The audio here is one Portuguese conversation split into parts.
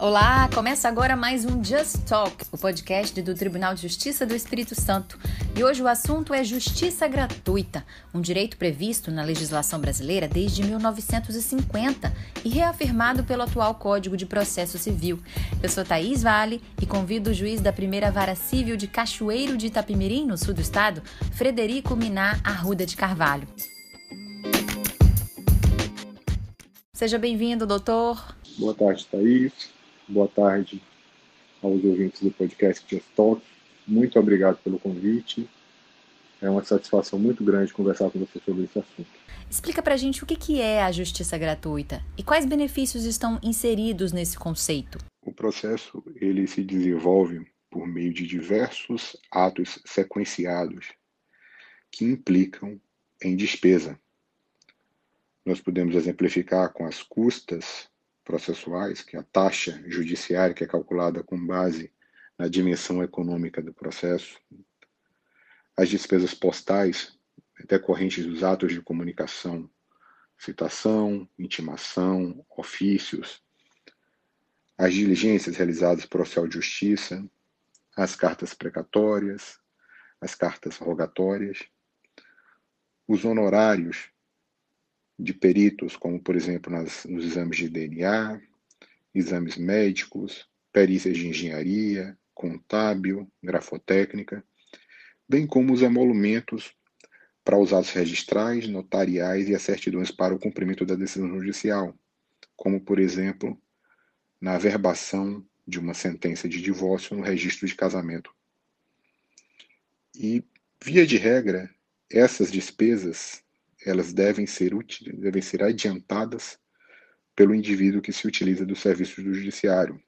Olá, começa agora mais um Just Talk, o podcast do Tribunal de Justiça do Espírito Santo. E hoje o assunto é justiça gratuita, um direito previsto na legislação brasileira desde 1950 e reafirmado pelo atual Código de Processo Civil. Eu sou Thaís Vale e convido o juiz da primeira vara civil de Cachoeiro de Itapimirim, no sul do estado, Frederico Minar Arruda de Carvalho. Seja bem-vindo, doutor. Boa tarde, Thaís. Boa tarde aos ouvintes do podcast Just Talk. Muito obrigado pelo convite. É uma satisfação muito grande conversar com você sobre esse assunto. Explica pra gente o que é a justiça gratuita e quais benefícios estão inseridos nesse conceito. O processo ele se desenvolve por meio de diversos atos sequenciados que implicam em despesa. Nós podemos exemplificar com as custas processuais, que é a taxa judiciária, que é calculada com base na dimensão econômica do processo, as despesas postais decorrentes dos atos de comunicação, citação, intimação, ofícios, as diligências realizadas por oficial de justiça, as cartas precatórias, as cartas rogatórias, os honorários de peritos, como por exemplo nas, nos exames de DNA, exames médicos, perícias de engenharia, contábil, grafotécnica, bem como os emolumentos para os atos registrais, notariais e as certidões para o cumprimento da decisão judicial, como por exemplo na averbação de uma sentença de divórcio no registro de casamento. E, via de regra, essas despesas elas devem ser, devem ser adiantadas pelo indivíduo que se utiliza dos serviços do judiciário,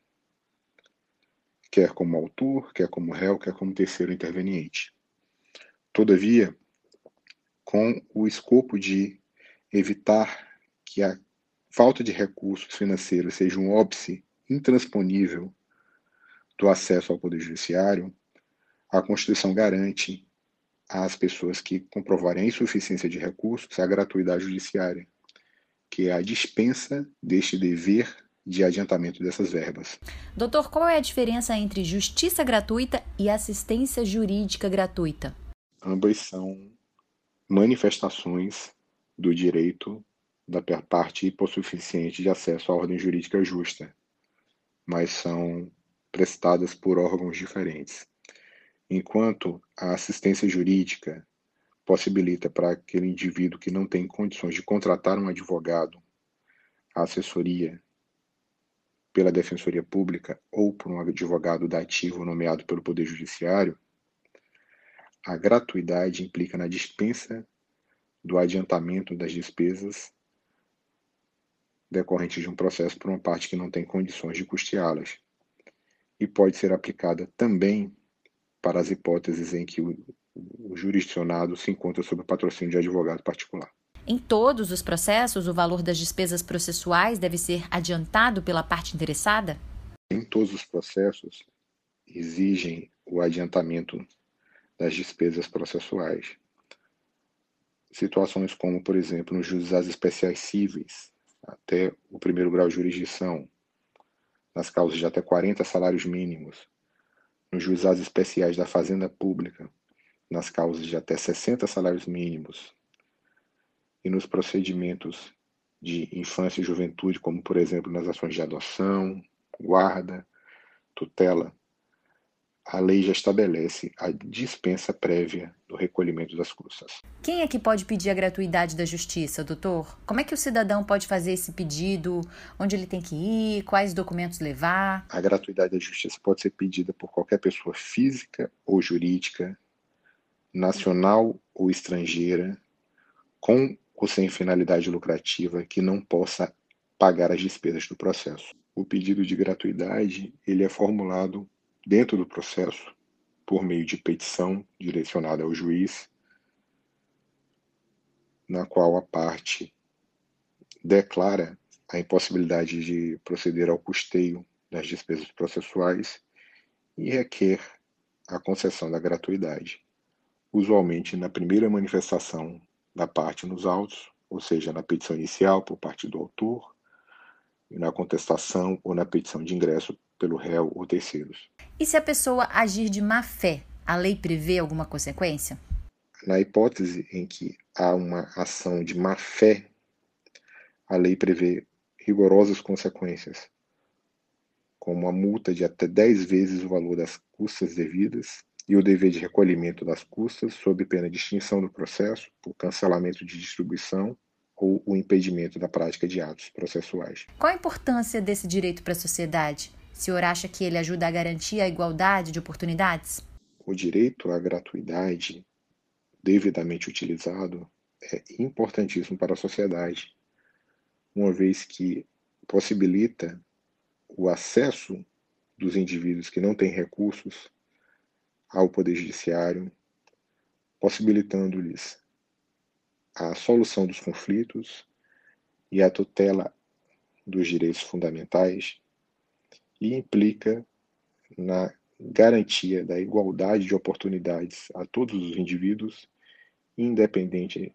quer como autor, quer como réu, quer como terceiro interveniente. Todavia, com o escopo de evitar que a falta de recursos financeiros seja um óbice intransponível do acesso ao Poder Judiciário, a Constituição garante às pessoas que comprovarem a insuficiência de recursos a gratuidade judiciária, que é a dispensa deste dever de adiantamento dessas verbas. Doutor, qual é a diferença entre justiça gratuita e assistência jurídica gratuita? Ambas são manifestações do direito da parte hipossuficiente de acesso à ordem jurídica justa, mas são prestadas por órgãos diferentes. Enquanto a assistência jurídica possibilita para aquele indivíduo que não tem condições de contratar um advogado a assessoria pela Defensoria Pública ou por um advogado dativo nomeado pelo Poder Judiciário, a gratuidade implica na dispensa do adiantamento das despesas decorrentes de um processo por uma parte que não tem condições de custeá-las. E pode ser aplicada também para as hipóteses em que o, o jurisdicionado se encontra sob patrocínio de advogado particular. Em todos os processos, o valor das despesas processuais deve ser adiantado pela parte interessada? Em todos os processos, exigem o adiantamento das despesas processuais. Situações como, por exemplo, nos juizados especiais cíveis, até o primeiro grau de jurisdição, nas causas de até 40 salários mínimos, nos juizados especiais da Fazenda Pública, nas causas de até 60 salários mínimos, e nos procedimentos de infância e juventude, como por exemplo nas ações de adoção, guarda, tutela, a lei já estabelece a dispensa prévia do recolhimento das custas. Quem é que pode pedir a gratuidade da justiça, doutor? Como é que o cidadão pode fazer esse pedido? Onde ele tem que ir? Quais documentos levar? A gratuidade da justiça pode ser pedida por qualquer pessoa física ou jurídica, nacional ou estrangeira, com ou sem finalidade lucrativa que não possa pagar as despesas do processo. O pedido de gratuidade ele é formulado dentro do processo por meio de petição direcionada ao juiz, na qual a parte declara a impossibilidade de proceder ao custeio das despesas processuais e requer a concessão da gratuidade, usualmente na primeira manifestação da parte nos autos, ou seja, na petição inicial por parte do autor, na contestação ou na petição de ingresso pelo réu ou terceiros. E se a pessoa agir de má fé, a lei prevê alguma consequência? Na hipótese em que há uma ação de má fé, a lei prevê rigorosas consequências, como a multa de até 10 vezes o valor das custas devidas e o dever de recolhimento das custas, sob pena de extinção do processo, por cancelamento de distribuição ou o impedimento da prática de atos processuais. Qual a importância desse direito para a sociedade? Senhor acha que ele ajuda a garantir a igualdade de oportunidades? O direito à gratuidade, devidamente utilizado, é importantíssimo para a sociedade, uma vez que possibilita o acesso dos indivíduos que não têm recursos ao Poder Judiciário, possibilitando-lhes a solução dos conflitos e a tutela dos direitos fundamentais e implica na garantia da igualdade de oportunidades a todos os indivíduos, independente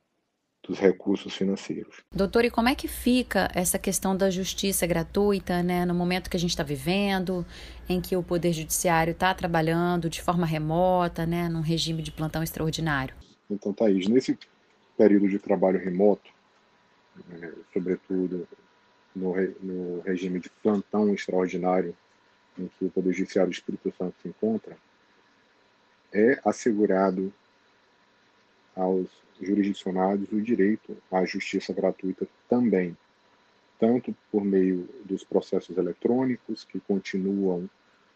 dos recursos financeiros. Doutor, e como é que fica essa questão da justiça gratuita, né, no momento que a gente está vivendo, em que o Poder Judiciário está trabalhando de forma remota, né, num regime de plantão extraordinário? Então, Thaís, nesse período de trabalho remoto, é, sobretudo no, no regime de plantão extraordinário em que o Poder Judiciário do Espírito Santo se encontra, é assegurado aos jurisdicionados o direito à justiça gratuita também, tanto por meio dos processos eletrônicos, que continuam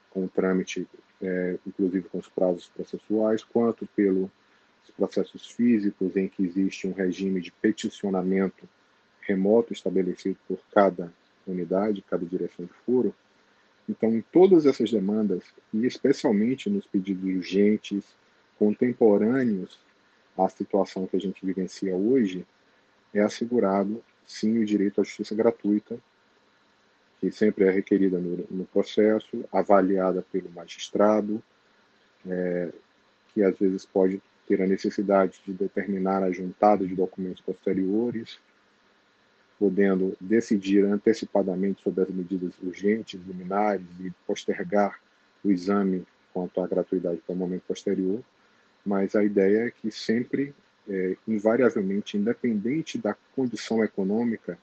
com o trâmite, é, inclusive com os prazos processuais, quanto pelos processos físicos, em que existe um regime de peticionamento remoto estabelecido por cada unidade, cada direção de foro. Então, em todas essas demandas, e especialmente nos pedidos urgentes, contemporâneos a situação que a gente vivencia hoje, é assegurado, sim, o direito à justiça gratuita, que sempre é requerida no, no processo, avaliada pelo magistrado, é, que às vezes pode ter a necessidade de determinar a juntada de documentos posteriores, podendo decidir antecipadamente sobre as medidas urgentes, liminares e postergar o exame quanto à gratuidade para o momento posterior mas a ideia é que sempre, é, invariavelmente, independente da condição econômica,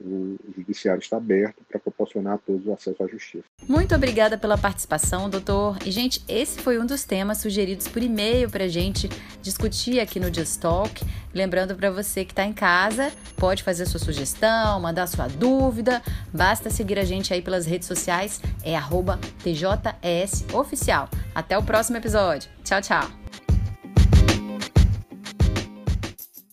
o judiciário está aberto para proporcionar a todos o acesso à justiça. Muito obrigada pela participação, doutor. E, gente, esse foi um dos temas sugeridos por e-mail para a gente discutir aqui no Just Talk. Lembrando para você que está em casa, pode fazer sua sugestão, mandar sua dúvida. Basta seguir a gente aí pelas redes sociais, é TJSOficial. Até o próximo episódio. Tchau, tchau.